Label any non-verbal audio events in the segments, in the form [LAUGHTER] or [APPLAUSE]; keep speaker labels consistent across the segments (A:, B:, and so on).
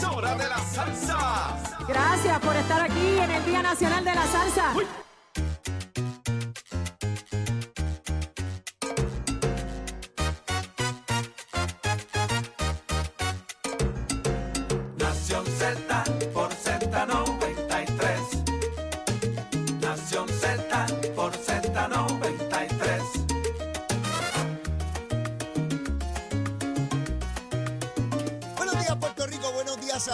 A: de la salsa.
B: Gracias por estar aquí en el Día Nacional de la Salsa.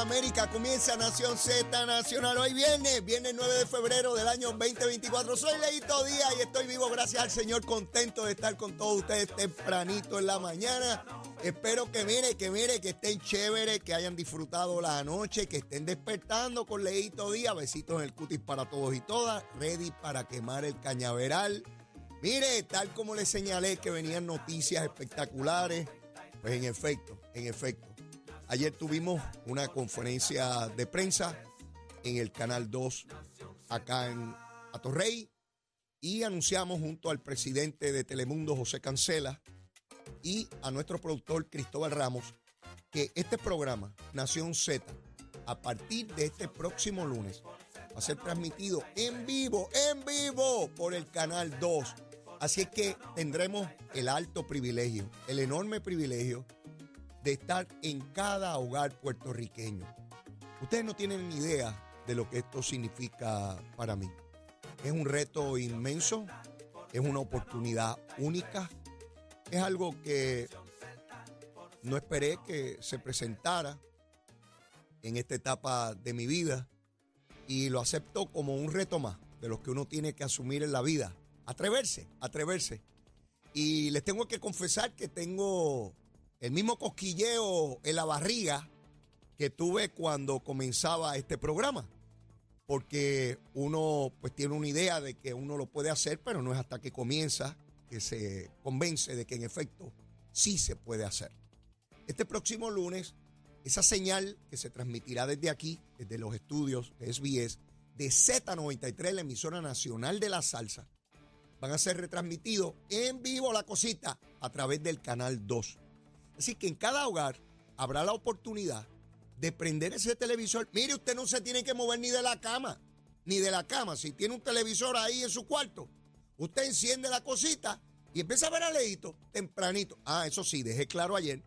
C: América. Comienza Nación Z Nacional. Hoy viernes, viernes 9 de febrero del año 2024. Soy Leito Díaz y estoy vivo gracias al Señor, contento de estar con todos ustedes tempranito en la mañana. Espero que mire, que mire, que estén chéveres, que hayan disfrutado la noche, que estén despertando con Leito Díaz. Besitos en el cutis para todos y todas. Ready para quemar el cañaveral. Mire, tal como les señalé que venían noticias espectaculares, pues en efecto, en efecto. Ayer tuvimos una conferencia de prensa en el Canal 2 acá en Atorrey y anunciamos junto al presidente de Telemundo, José Cancela, y a nuestro productor Cristóbal Ramos que este programa, Nación Z, a partir de este próximo lunes, va a ser transmitido en vivo, en vivo, por el Canal 2. Así es que tendremos el alto privilegio, el enorme privilegio de estar en cada hogar puertorriqueño. Ustedes no tienen ni idea de lo que esto significa para mí. Es un reto inmenso, es una oportunidad única, es algo que no esperé que se presentara en esta etapa de mi vida y lo acepto como un reto más de los que uno tiene que asumir en la vida. Atreverse, atreverse. Y les tengo que confesar que tengo el mismo cosquilleo en la barriga que tuve cuando comenzaba este programa. Porque uno pues tiene una idea de que uno lo puede hacer, pero no es hasta que comienza que se convence de que en efecto sí se puede hacer. Este próximo lunes, esa señal que se transmitirá desde aquí, desde los estudios de SBS, de Z93, la emisora nacional de la salsa, van a ser retransmitidos en vivo la cosita a través del canal 2. Así que en cada hogar habrá la oportunidad de prender ese televisor. Mire, usted no se tiene que mover ni de la cama, ni de la cama. Si tiene un televisor ahí en su cuarto, usted enciende la cosita y empieza a ver a Leito tempranito. Ah, eso sí, dejé claro ayer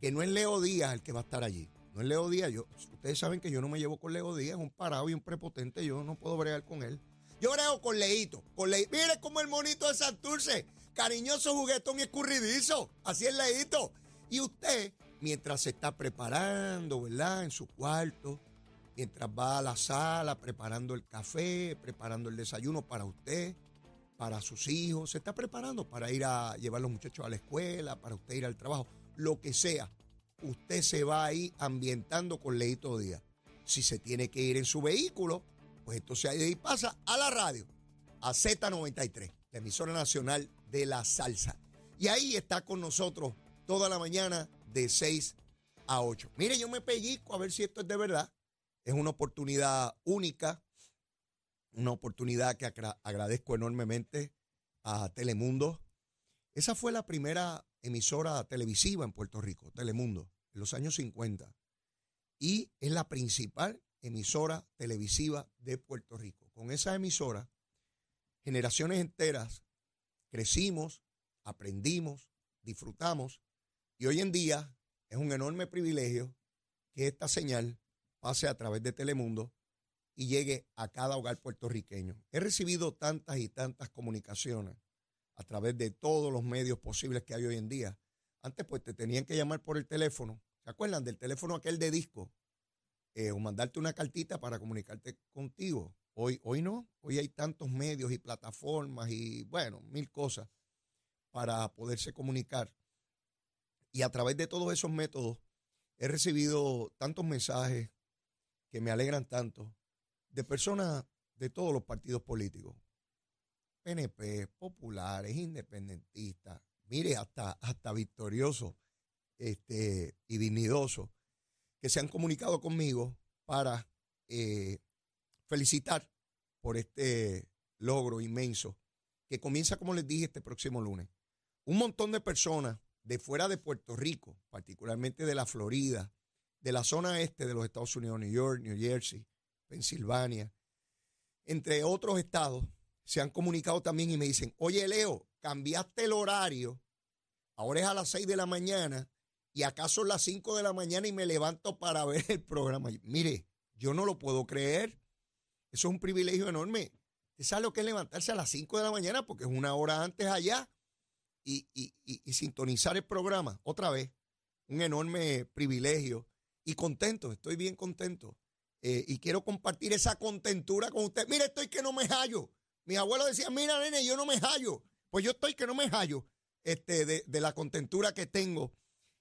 C: que no es Leo Díaz el que va a estar allí. No es Leo Díaz. Yo, ustedes saben que yo no me llevo con Leo Díaz, es un parado y un prepotente. Yo no puedo bregar con él. Yo brego con Leito. Con Leito. Mire como el monito de Santurce. Cariñoso, juguetón y escurridizo. Así es Leito. Y usted, mientras se está preparando, ¿verdad? En su cuarto, mientras va a la sala preparando el café, preparando el desayuno para usted, para sus hijos, se está preparando para ir a llevar a los muchachos a la escuela, para usted ir al trabajo, lo que sea. Usted se va ahí ambientando con Leito Díaz. Si se tiene que ir en su vehículo, pues entonces ahí pasa a la radio, a Z93, la emisora nacional de la salsa. Y ahí está con nosotros toda la mañana de 6 a 8. Mire, yo me pellizco a ver si esto es de verdad. Es una oportunidad única, una oportunidad que agra agradezco enormemente a Telemundo. Esa fue la primera emisora televisiva en Puerto Rico, Telemundo, en los años 50. Y es la principal emisora televisiva de Puerto Rico. Con esa emisora, generaciones enteras crecimos, aprendimos, disfrutamos y hoy en día es un enorme privilegio que esta señal pase a través de Telemundo y llegue a cada hogar puertorriqueño. He recibido tantas y tantas comunicaciones a través de todos los medios posibles que hay hoy en día. Antes pues te tenían que llamar por el teléfono. ¿Se acuerdan del teléfono aquel de disco? Eh, o mandarte una cartita para comunicarte contigo. Hoy, hoy no. Hoy hay tantos medios y plataformas y bueno, mil cosas para poderse comunicar. Y a través de todos esos métodos he recibido tantos mensajes que me alegran tanto de personas de todos los partidos políticos. PNP, populares, independentistas, mire, hasta, hasta victoriosos este, y dignidosos, que se han comunicado conmigo para eh, felicitar por este logro inmenso que comienza, como les dije, este próximo lunes. Un montón de personas de fuera de Puerto Rico, particularmente de la Florida, de la zona este de los Estados Unidos, New York, New Jersey, Pensilvania, entre otros estados, se han comunicado también y me dicen, oye Leo, cambiaste el horario, ahora es a las 6 de la mañana y acaso las 5 de la mañana y me levanto para ver el programa. Mire, yo no lo puedo creer. Eso es un privilegio enorme. ¿Usted sabe lo que es levantarse a las 5 de la mañana? Porque es una hora antes allá y, y sintonizar el programa otra vez. Un enorme privilegio y contento, estoy bien contento. Eh, y quiero compartir esa contentura con usted. Mire, estoy que no me hallo. Mis abuelos decían, mira, nene, yo no me hallo. Pues yo estoy que no me hallo este, de, la contentura que tengo.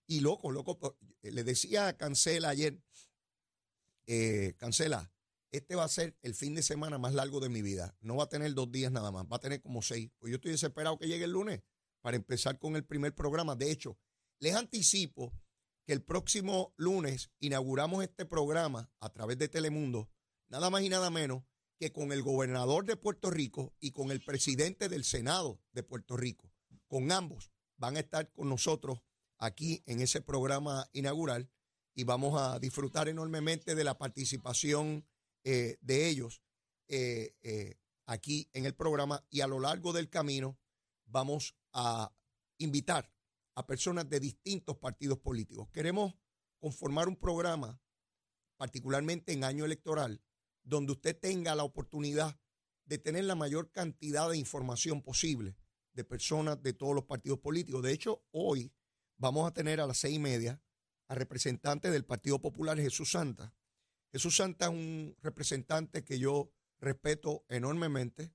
C: Y loco, loco, pues, le decía a Cancela ayer, eh, Cancela, este va a ser el fin de semana más largo de mi vida. No va a tener dos días nada más, va a tener como seis. Pues yo estoy desesperado que llegue el lunes para empezar con el primer programa. De hecho, les anticipo que el próximo lunes inauguramos este programa a través de Telemundo, nada más y nada menos que con el gobernador de Puerto Rico y con el presidente del Senado de Puerto Rico. Con ambos van a estar con nosotros aquí en ese programa inaugural y vamos a disfrutar enormemente de la participación eh, de ellos eh, eh, aquí en el programa y a lo largo del camino vamos a invitar a personas de distintos partidos políticos. Queremos conformar un programa, particularmente en año electoral, donde usted tenga la oportunidad de tener la mayor cantidad de información posible de personas de todos los partidos políticos. De hecho, hoy vamos a tener a las seis y media a representante del Partido Popular, Jesús Santa. Jesús Santa es un representante que yo respeto enormemente.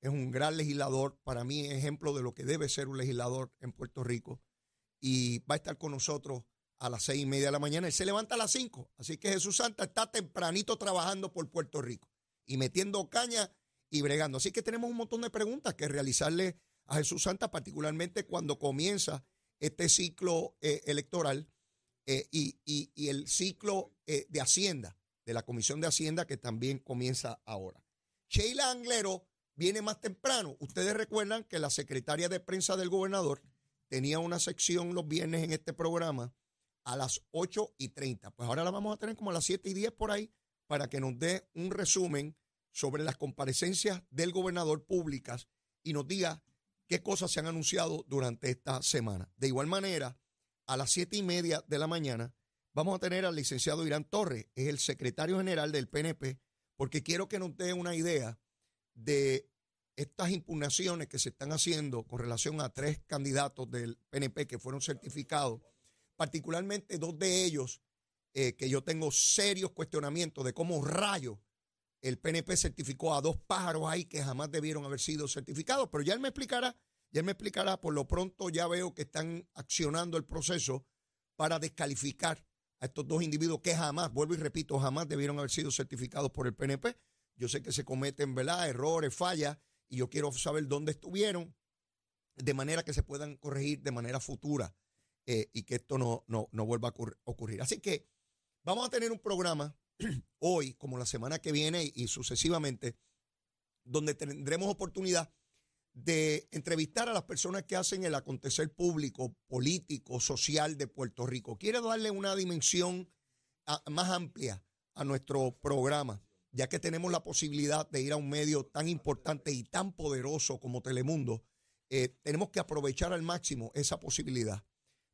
C: Es un gran legislador, para mí ejemplo de lo que debe ser un legislador en Puerto Rico y va a estar con nosotros a las seis y media de la mañana. Él se levanta a las cinco. Así que Jesús Santa está tempranito trabajando por Puerto Rico y metiendo caña y bregando. Así que tenemos un montón de preguntas que realizarle a Jesús Santa, particularmente cuando comienza este ciclo eh, electoral eh, y, el ciclo eh, de Hacienda, de la Comisión de Hacienda, que también comienza ahora. Sheila Anglero viene más temprano. Ustedes recuerdan que la secretaria de prensa del gobernador tenía una sección los viernes en este programa a las 8 y 30. Pues ahora la vamos a tener como a las 7 y 10 por ahí para que nos dé un resumen sobre las comparecencias del gobernador públicas y nos diga qué cosas se han anunciado durante esta semana. De igual manera, a las 7 y media de la mañana vamos a tener al licenciado Irán Torres, es el secretario general del PNP, porque quiero que nos dé una idea de estas impugnaciones que se están haciendo con relación a tres candidatos del PNP que fueron certificados, particularmente dos de ellos eh, que yo tengo serios cuestionamientos de cómo rayo el PNP certificó a dos pájaros ahí que jamás debieron haber sido certificados, pero ya él me explicará, ya él me explicará, por lo pronto ya veo que están accionando el proceso para descalificar a estos dos individuos que jamás, vuelvo y repito, jamás debieron haber sido certificados por el PNP. Yo sé que se cometen, ¿verdad?, errores, fallas, y yo quiero saber dónde estuvieron de manera que se puedan corregir de manera futura eh, y que esto no, no, vuelva a ocurrir. Así que vamos a tener un programa [CLEARS THROAT] hoy, como la semana que viene y sucesivamente, donde tendremos oportunidad de entrevistar a las personas que hacen el acontecer público, político, social de Puerto Rico. Quiero darle una dimensión ah, más amplia a nuestro programa ya que tenemos la posibilidad de ir a un medio tan importante y tan poderoso como Telemundo, eh, tenemos que aprovechar al máximo esa posibilidad.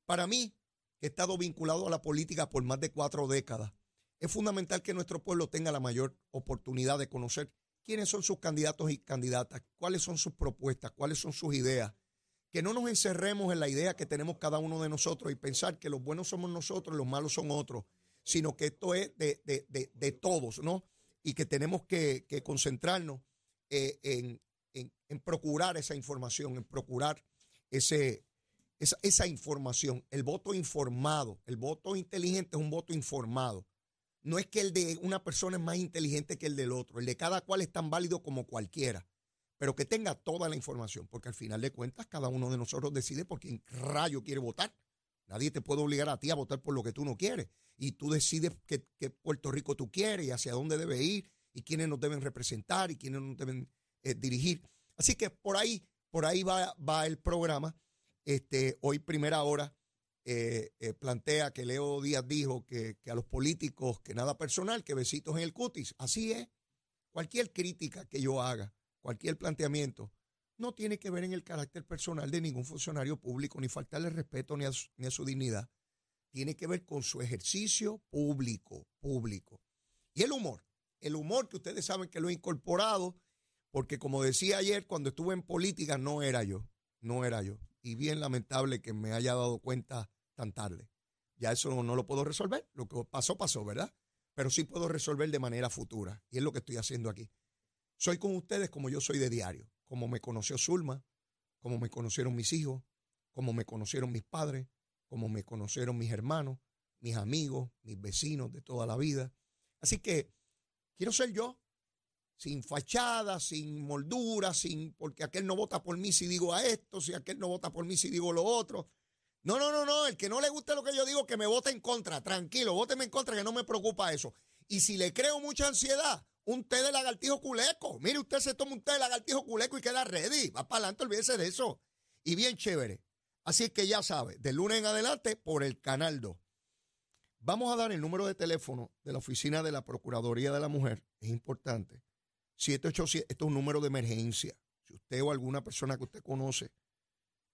C: Para mí, que he estado vinculado a la política por más de cuatro décadas, es fundamental que nuestro pueblo tenga la mayor oportunidad de conocer quiénes son sus candidatos y candidatas, cuáles son sus propuestas, cuáles son sus ideas. Que no nos encerremos en la idea que tenemos cada uno de nosotros y pensar que los buenos somos nosotros y los malos son otros, sino que esto es de, de, de, de todos, ¿no? Y que tenemos que, concentrarnos eh, en, procurar esa información, en procurar ese, esa, información. El voto informado, el voto inteligente es un voto informado. no es que el de una persona es más inteligente que el del otro, el de cada cual es tan válido como cualquiera, pero que tenga toda la información, porque al final de cuentas cada uno de nosotros decide por quién rayo quiere votar. Nadie te puede obligar a ti a votar por lo que tú no quieres. Y tú decides qué, Puerto Rico tú quieres y hacia dónde debe ir y quiénes nos deben representar y quiénes nos deben eh, dirigir. Así que por ahí, por ahí va, va el programa. Este, hoy primera hora eh, eh, plantea que Leo Díaz dijo que, que, a los políticos que nada personal, que besitos en el cutis. Así es. Cualquier crítica que yo haga, cualquier planteamiento, no tiene que ver en el carácter personal de ningún funcionario público, ni faltarle respeto ni a, su, ni a su dignidad. Tiene que ver con su ejercicio público, público. Y el humor, el humor que ustedes saben que lo he incorporado, porque como decía ayer, cuando estuve en política no era yo, no era yo. Y bien lamentable que me haya dado cuenta tan tarde. Ya eso no lo puedo resolver. Lo que pasó, pasó, ¿verdad? Pero sí puedo resolver de manera futura. Y es lo que estoy haciendo aquí. Soy con ustedes como yo soy de diario como me conoció Zulma, como me conocieron mis hijos, como me conocieron mis padres, como me conocieron mis hermanos, mis amigos, mis vecinos de toda la vida. Así que quiero ser yo, sin fachada, sin moldura, sin porque aquel no vota por mí si digo a esto, si aquel no vota por mí si digo lo otro. No, no, no, no, el que no le guste lo que yo digo, que me vote en contra, tranquilo, vóteme en contra, que no me preocupa eso. Y si le creo mucha ansiedad, un té de lagartijo culeco. Mire, usted se toma un té de lagartijo culeco y queda ready. Va para adelante, olvídese de eso. Y bien chévere. Así que ya sabe, de lunes en adelante por el canal 2. Vamos a dar el número de teléfono de la oficina de la Procuraduría de la Mujer. Es importante. 787, esto es un número de emergencia. Si usted o alguna persona que usted conoce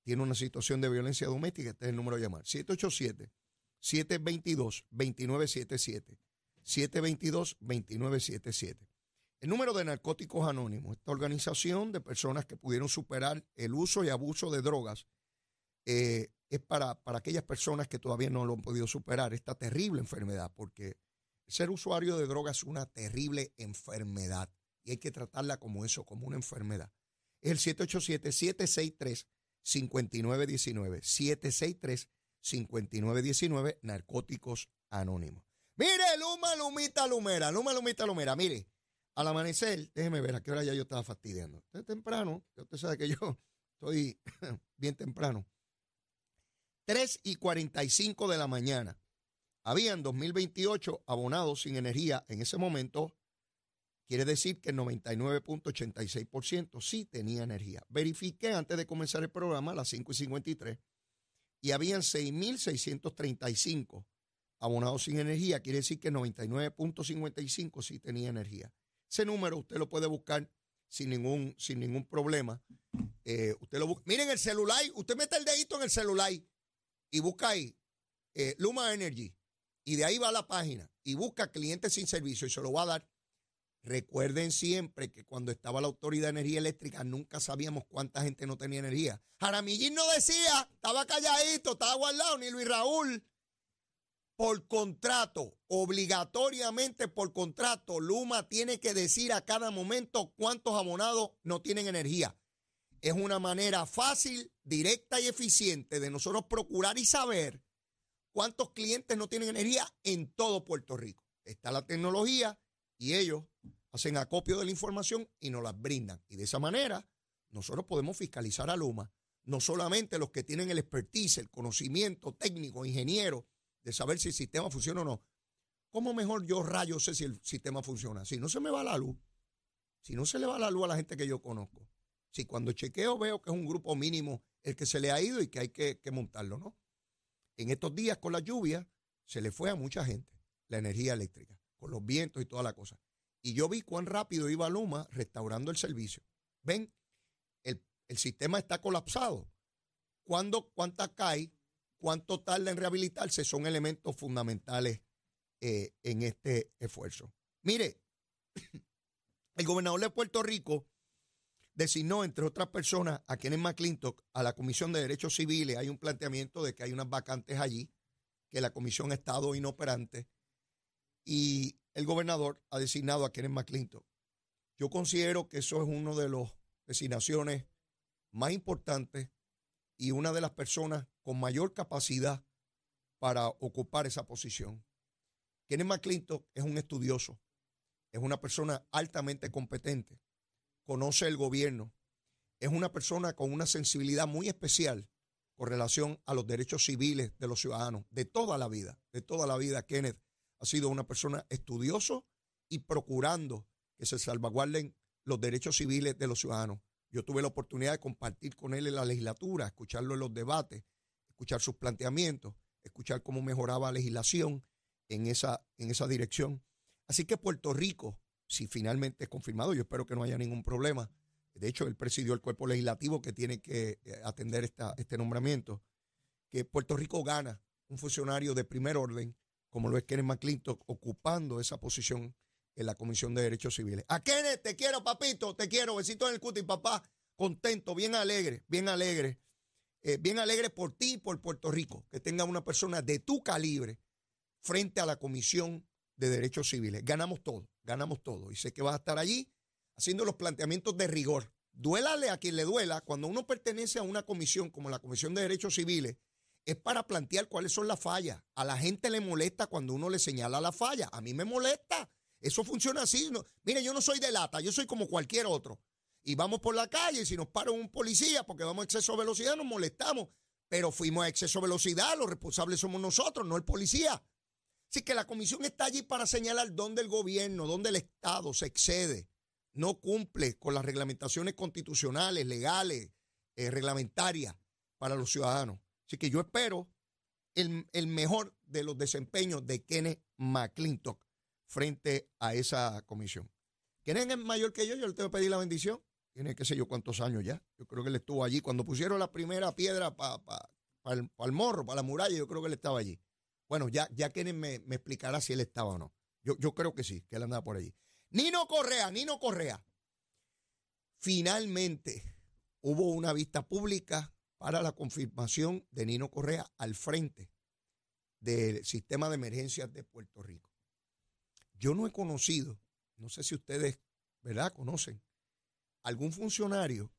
C: tiene una situación de violencia doméstica, este es el número de llamar. 787 722 2977. 722-2977. El número de Narcóticos Anónimos, esta organización de personas que pudieron superar el uso y abuso de drogas, eh, es para, para aquellas personas que todavía no lo han podido superar, esta terrible enfermedad, porque ser usuario de drogas es una terrible enfermedad y hay que tratarla como eso, como una enfermedad. Es el 787-763-5919. 763-5919, Narcóticos Anónimos. Mire, Luma, Lumita, Lumera, Luma, Lumita, Lumera. Mire, al amanecer, déjeme ver a qué hora ya yo estaba fastidiando. Es temprano, usted sabe que yo [LAUGHS] estoy [LAUGHS] bien temprano. 3 y 45 de la mañana. Habían 2028 abonados sin energía en ese momento. Quiere decir que el 99.86% sí tenía energía. Verifiqué antes de comenzar el programa a las 5 y 53 y habían 6.635 abonados sin energía, quiere decir que 99.55 sí tenía energía. Ese número usted lo puede buscar sin ningún, sin ningún problema. Eh, usted lo Miren el celular, usted mete el dedito en el celular y busca ahí eh, Luma Energy. Y de ahí va a la página y busca clientes sin servicio y se lo va a dar. Recuerden siempre que cuando estaba la Autoridad de Energía Eléctrica nunca sabíamos cuánta gente no tenía energía. Jaramillín no decía, estaba calladito, estaba guardado, ni Luis Raúl por contrato, obligatoriamente por contrato, Luma tiene que decir a cada momento cuántos abonados no tienen energía. Es una manera fácil, directa y eficiente de nosotros procurar y saber cuántos clientes no tienen energía en todo Puerto Rico. Está la tecnología y ellos hacen acopio de la información y nos la brindan. Y de esa manera nosotros podemos fiscalizar a Luma, no solamente los que tienen el expertise, el conocimiento técnico, ingeniero, de saber si el sistema funciona o no. ¿Cómo mejor yo rayo sé si el sistema funciona? Si no se me va la luz, si no se le va la luz a la gente que yo conozco, si cuando chequeo veo que es un grupo mínimo el que se le ha ido y que hay que, montarlo, ¿no? En estos días con la lluvia se le fue a mucha gente la energía eléctrica, con los vientos y toda la cosa. Y yo vi cuán rápido iba Luma restaurando el servicio. Ven, el, el sistema está colapsado. ¿Cuándo, ¿Cuánta cae cuánto tarda en rehabilitarse son elementos fundamentales eh, en este esfuerzo. Mire, [CLEARS THROAT] el gobernador de Puerto Rico designó, entre otras personas, a Kenneth McClintock a la Comisión de Derechos Civiles. Hay un planteamiento de que hay unas vacantes allí, que la comisión ha estado inoperante, y el gobernador ha designado a Kenneth McClintock. Yo considero que eso es uno de los designaciones más importantes y una de las personas con mayor capacidad para ocupar esa posición. Kenneth McClintock es un estudioso, es una persona altamente competente, conoce el gobierno, es una persona con una sensibilidad muy especial con relación a los derechos civiles de los ciudadanos, de toda la vida, de toda la vida. Kenneth ha sido una persona estudioso y procurando que se salvaguarden los derechos civiles de los ciudadanos. Yo tuve la oportunidad de compartir con él en la legislatura, escucharlo en los debates, escuchar sus planteamientos, escuchar cómo mejoraba la legislación en esa, en esa dirección. Así que Puerto Rico, si finalmente es confirmado, yo espero que no haya ningún problema. De hecho, él presidió el cuerpo legislativo que tiene que eh, atender esta, este nombramiento. Que Puerto Rico gana un funcionario de primer orden, como lo es Kenneth McClintock, ocupando esa posición en la Comisión de Derechos Civiles. A Kenneth, te quiero, papito, te quiero. Besito en el cuti, papá. Contento, bien alegre, bien alegre. Eh, bien alegre por ti y por Puerto Rico, que tenga una persona de tu calibre frente a la Comisión de Derechos Civiles. Ganamos todo, ganamos todo. Y sé que vas a estar allí haciendo los planteamientos de rigor. Duélale a quien le duela, cuando uno pertenece a una comisión como la Comisión de Derechos Civiles, es para plantear cuáles son las fallas. A la gente le molesta cuando uno le señala la falla. A mí me molesta. Eso funciona así. mire, yo no soy de lata, yo soy como cualquier otro. Y vamos por la calle y si nos para un policía porque vamos a exceso de velocidad, nos molestamos. Pero fuimos a exceso de velocidad, los responsables somos nosotros, no el policía. Así que la comisión está allí para señalar dónde el gobierno, dónde el Estado se excede, no cumple con las reglamentaciones constitucionales, legales, eh, reglamentarias para los ciudadanos. Así que yo espero el, el, mejor de los desempeños de Kenneth McClintock frente a esa comisión. Kenneth es mayor que yo, yo le tengo que pedir la bendición. Tiene qué sé yo cuántos años ya. Yo creo que él estuvo allí. Cuando pusieron la primera piedra para el, morro, para la muralla, yo creo que él estaba allí. Bueno, ya, ya Kenneth me, me explicará si él estaba o no. Yo, yo creo que sí, que él andaba por allí. Nino Correa, Nino Correa. Finalmente hubo una vista pública para la confirmación de Nino Correa al frente del sistema de emergencias de Puerto Rico. Yo no he conocido, no sé si ustedes, ¿verdad?, conocen algún funcionario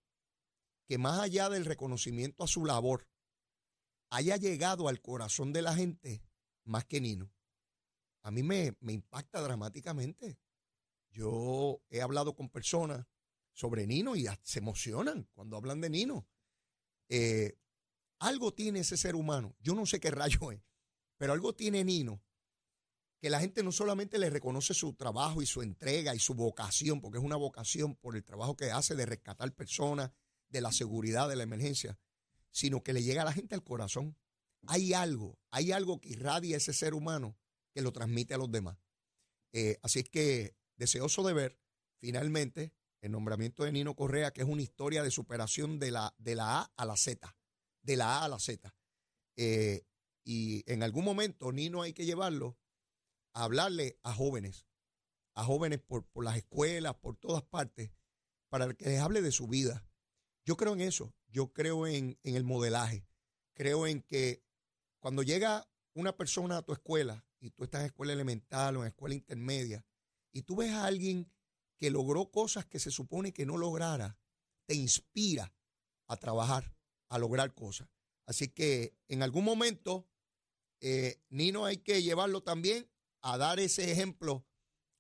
C: que más allá del reconocimiento a su labor haya llegado al corazón de la gente más que Nino. A mí me, impacta dramáticamente. Yo he hablado con personas sobre Nino y se emocionan cuando hablan de Nino. Eh, algo tiene ese ser humano, yo no sé qué rayo es, pero algo tiene Nino que la gente no solamente le reconoce su trabajo y su entrega y su vocación, porque es una vocación por el trabajo que hace de rescatar personas, de la seguridad, de la emergencia, sino que le llega a la gente al corazón hay algo, hay algo que irradia ese ser humano que lo transmite a los demás. Eh, así es que deseoso de ver finalmente el nombramiento de Nino Correa, que es una historia de superación de la, de la A a la Z, de la A a la Z. Eh, y en algún momento Nino hay que llevarlo a hablarle a jóvenes, a jóvenes por, las escuelas, por todas partes, para que les hable de su vida. Yo creo en eso, yo creo en, en el modelaje, creo en que cuando llega una persona a tu escuela y tú estás en escuela elemental o en escuela intermedia y tú ves a alguien que logró cosas que se supone que no lograra, te inspira a trabajar, a lograr cosas. Así que en algún momento, eh, Nino hay que llevarlo también a dar ese ejemplo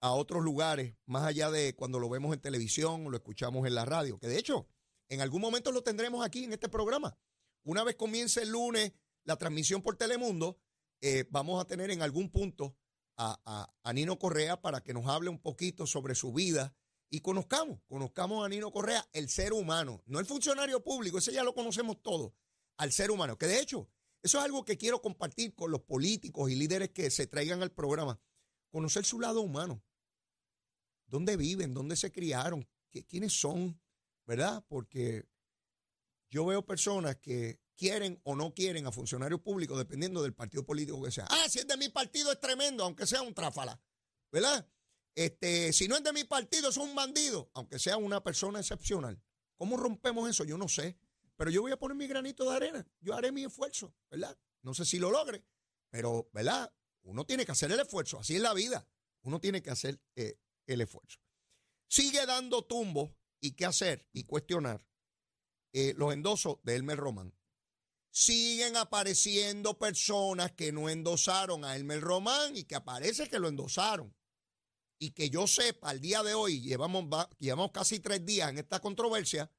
C: a otros lugares, más allá de cuando lo vemos en televisión lo escuchamos en la radio, que de hecho, en algún momento lo tendremos aquí en este programa. Una vez comience el lunes la transmisión por Telemundo, eh, vamos a tener en algún punto a, Nino Correa para que nos hable un poquito sobre su vida y conozcamos, conozcamos a Nino Correa, el ser humano, no el funcionario público, ese ya lo conocemos todos, al ser humano, que de hecho, eso es algo que quiero compartir con los políticos y líderes que se traigan al programa, conocer su lado humano, dónde viven, dónde se criaron, quiénes son, ¿verdad? Porque yo veo personas que quieren o no quieren a funcionarios públicos dependiendo del partido político que sea. Ah, si es de mi partido es tremendo, aunque sea un tráfala, ¿verdad? Este, si no es de mi partido es un bandido, aunque sea una persona excepcional. ¿Cómo rompemos eso? Yo no sé, pero yo voy a poner mi granito de arena, yo haré mi esfuerzo, ¿verdad? No sé si lo logre, pero, ¿verdad? Uno tiene que hacer el esfuerzo, así es la vida, uno tiene que hacer eh, el esfuerzo. Sigue dando tumbo y qué hacer y cuestionar eh, los endosos de Elmer Román. siguen apareciendo personas que no endosaron a Elmer Román y que aparece que lo endosaron. Y que yo sepa, al día de hoy, llevamos, va- llevamos casi tres días en esta controversia,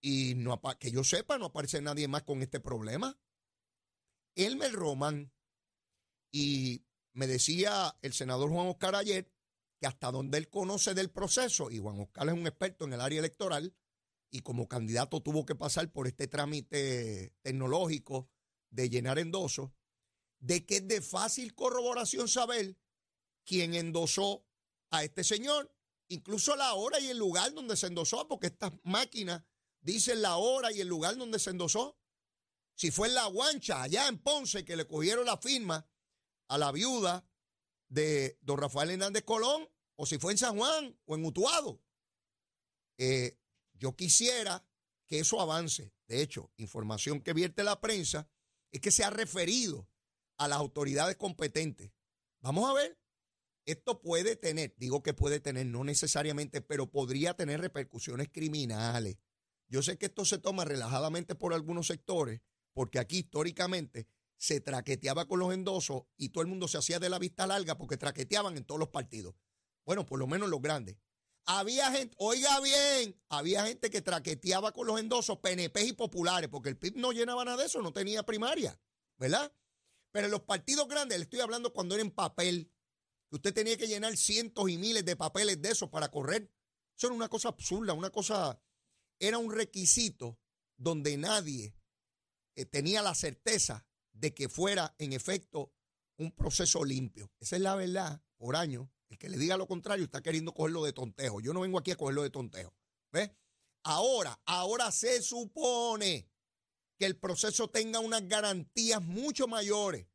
C: y no, que yo sepa, no aparece nadie más con este problema. Elmer Román, y me decía el senador Juan Oscar ayer, que hasta donde él conoce del proceso, y Juan Oscar es un experto en el área electoral, y como candidato tuvo que pasar por este trámite tecnológico de llenar endosos, de que es de fácil corroboración saber quién endosó a este señor, incluso la hora y el lugar donde se endosó, porque estas máquinas dicen la hora y el lugar donde se endosó. Si fue en La Guancha, allá en Ponce, que le cogieron la firma a la viuda de don Rafael Hernández Colón, o si fue en San Juan o en Utuado. Eh, yo quisiera que eso avance. De hecho, información que vierte la prensa es que se ha referido a las autoridades competentes. Vamos a ver, esto puede tener, digo que puede tener, no necesariamente, pero podría tener repercusiones criminales. Yo sé que esto se toma relajadamente por algunos sectores, porque aquí históricamente se traqueteaba con los endosos y todo el mundo se hacía de la vista larga porque traqueteaban en todos los partidos. Bueno, por lo menos los grandes. Había gente, oiga bien, había gente que traqueteaba con los endosos, PNP y populares, porque el PIB no llenaba nada de eso, no tenía primaria, ¿verdad? Pero los partidos grandes, le estoy hablando cuando era en papel, que usted tenía que llenar cientos y miles de papeles de esos para correr. Eso era una cosa absurda, una cosa, era un requisito donde nadie eh, tenía la certeza de que fuera en efecto un proceso limpio. Esa es la verdad, por año. El que le diga lo contrario está queriendo cogerlo de tontejo. Yo no vengo aquí a cogerlo de tontejo. ¿Ves? Ahora, ahora se supone que el proceso tenga unas garantías mucho mayores,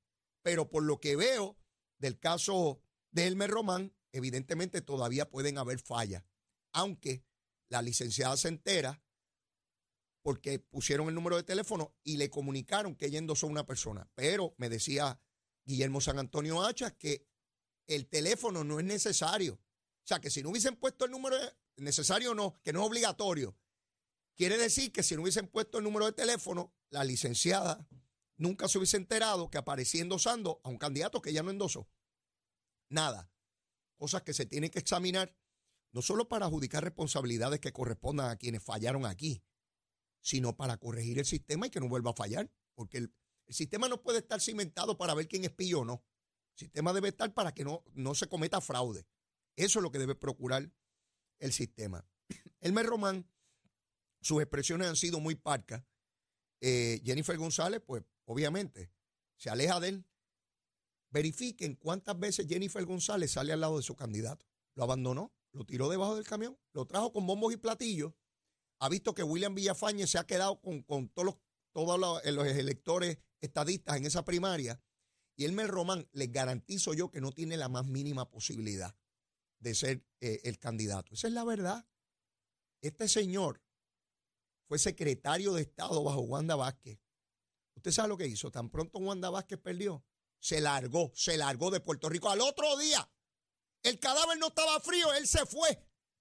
C: pero por lo que veo del caso de Elmer Román, evidentemente todavía pueden haber fallas, aunque la licenciada se entera porque pusieron el número de teléfono y le comunicaron que ella endosó una persona. Pero me decía Guillermo San Antonio Hachas que el teléfono no es necesario. O sea, que si no hubiesen puesto el número de- necesario, no, que no es obligatorio. Quiere decir que si no hubiesen puesto el número de teléfono, la licenciada nunca se hubiese enterado que aparecía endosando a un candidato que ella no endosó. Nada. Cosas que se tienen que examinar, no solo para adjudicar responsabilidades que correspondan a quienes fallaron aquí, sino para corregir el sistema y que no vuelva a fallar. Porque el, sistema no puede estar cimentado para ver quién es pillo o no. El sistema debe estar para que no, no se cometa fraude. Eso es lo que debe procurar el sistema. [CLEARS THROAT] Elmer Román, sus expresiones han sido muy parcas. Eh, Jennifer González, pues obviamente, se aleja de él. Verifiquen cuántas veces Jennifer González sale al lado de su candidato. Lo abandonó, lo tiró debajo del camión, lo trajo con bombos y platillos. Ha visto que William Villafañe se ha quedado con, con todos, los, todos los, los electores estadistas en esa primaria. Y Elmer Román, les garantizo yo que no tiene la más mínima posibilidad de ser eh, el candidato. Esa es la verdad. Este señor fue secretario de Estado bajo Wanda Vázquez. Usted sabe lo que hizo. Tan pronto Wanda Vázquez perdió, se largó, se largó de Puerto Rico. Al otro día, el cadáver no estaba frío, él se fue.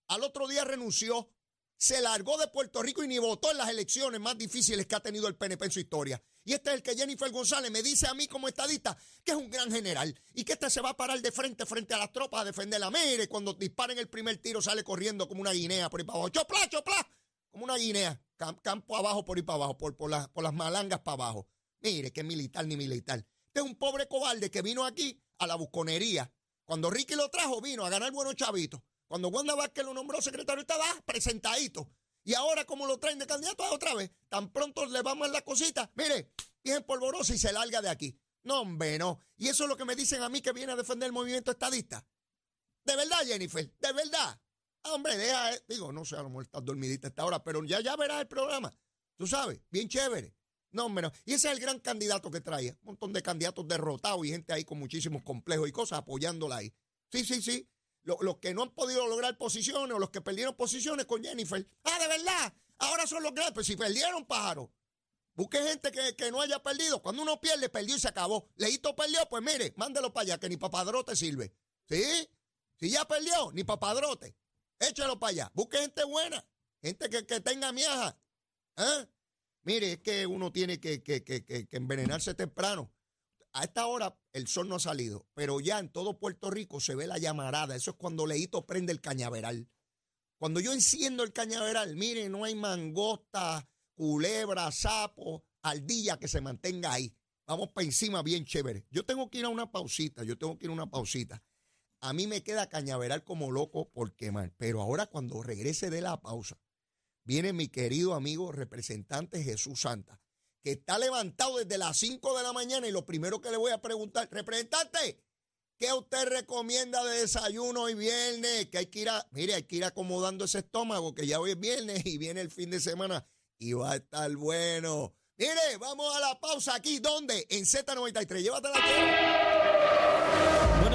C: Al otro día renunció, se largó de Puerto Rico y ni votó en las elecciones más difíciles que ha tenido el PNP en su historia. Y este es el que Jennifer González me dice a mí como estadista que es un gran general y que este se va a parar de frente frente a las tropas a defender la mire. Cuando disparen el primer tiro sale corriendo como una guinea por ahí para abajo. ¡Chopla, chopla! Como una guinea. Cam- campo abajo por ahí para abajo, por, por, las- por las malangas para abajo. Mire, que militar ni militar. Este es un pobre cobarde que vino aquí a la busconería. Cuando Ricky lo trajo, vino a ganar buenos chavitos. Cuando Wanda Vázquez lo nombró secretario de Estado, presentadito. Y ahora, como lo traen de candidato otra vez, tan pronto le vamos a la cosita. Mire, bien polvoroso y se larga de aquí. No, hombre, no. Y eso es lo que me dicen a mí que viene a defender el movimiento estadista. De verdad, Jennifer, de verdad. Ah, Hombre, deja, eh, digo, no sé, a lo mejor estás dormidita a esta hora, pero ya, ya verás el programa. Tú sabes, bien chévere. No, no. Y ese es el gran candidato que trae. Un montón de candidatos derrotados y gente ahí con muchísimos complejos y cosas apoyándola ahí. Sí, sí, sí. Lo- Los, que no han podido lograr posiciones o los que perdieron posiciones con Jennifer. Ah, de verdad. Ahora son los grandes. Pues si perdieron, pájaro. Busque gente que, que no haya perdido. Cuando uno pierde, perdió y se acabó. Leito perdió, pues mire, mándelo para allá, que ni papadrote sirve. ¿Sí? Si ya perdió, ni papadrote. Échalo para allá. Busque gente buena. Gente que, que tenga miaja. ¿eh? Mire, es que uno tiene que, que, que, que, envenenarse temprano. A esta hora el sol no ha salido, pero ya en todo Puerto Rico se ve la llamarada. Eso es cuando Leito prende el cañaveral. Cuando yo enciendo el cañaveral, mire, no hay mangosta, culebra, sapo, ardilla que se mantenga ahí. Vamos para encima bien chévere. Yo tengo que ir a una pausita, yo tengo que ir a una pausita. A mí me queda cañaveral como loco por quemar, pero ahora cuando regrese de la pausa, viene mi querido amigo representante Jesús Santa, que está levantado desde las 5 de la mañana y lo primero que le voy a preguntar, representante, ¿qué usted recomienda de desayuno hoy viernes? Que hay que ir a, mire, hay que ir acomodando ese estómago, que ya hoy es viernes y viene el fin de semana y va a estar bueno. Mire, vamos a la pausa aquí, ¿dónde? En Z93, llévatela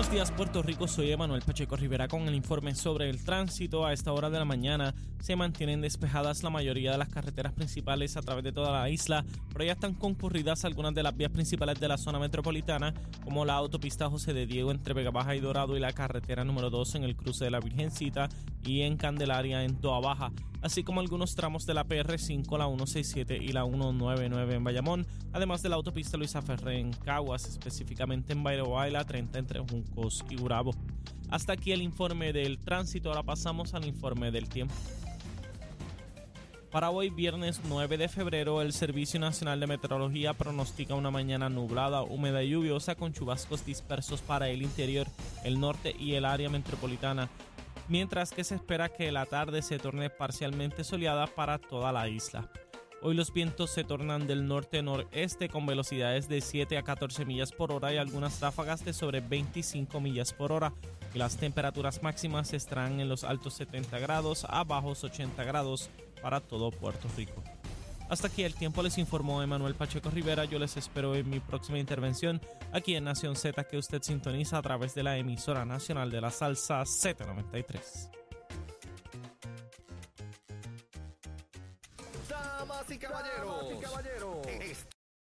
D: Buenos días Puerto Rico, soy Emanuel Pacheco Rivera con el informe sobre el tránsito. A esta hora de la mañana se mantienen despejadas la mayoría de las carreteras principales a través de toda la isla, pero ya están concurridas algunas de las vías principales de la zona metropolitana, como la autopista José de Diego entre Vega Baja y Dorado y la carretera número 2 en el cruce de la Virgencita y en Candelaria en Toa Baja, así como algunos tramos de la PR5, la 167 y la 199 en Bayamón, además de la autopista Luisa Ferré en Caguas, específicamente en Bayroa y la 30 entre Y Gurabo. Hasta aquí el informe del tránsito, ahora pasamos al informe del tiempo. Para hoy, viernes 9 de febrero, el Servicio Nacional de Meteorología pronostica una mañana nublada, húmeda y lluviosa con chubascos dispersos para el interior, el norte y el área metropolitana, mientras que se espera que la tarde se torne parcialmente soleada para toda la isla. Hoy los vientos se tornan del norte-noreste con velocidades de 7 a 14 millas por hora y algunas ráfagas de sobre 25 millas por hora. Las temperaturas máximas estarán en los altos 70 grados a bajos 80 grados para todo Puerto Rico. Hasta aquí el tiempo les informó Emanuel Pacheco Rivera. Yo les espero en mi próxima intervención aquí en Nación Z que usted sintoniza a través de la emisora nacional de la salsa Z93.
A: Damas y caballeros,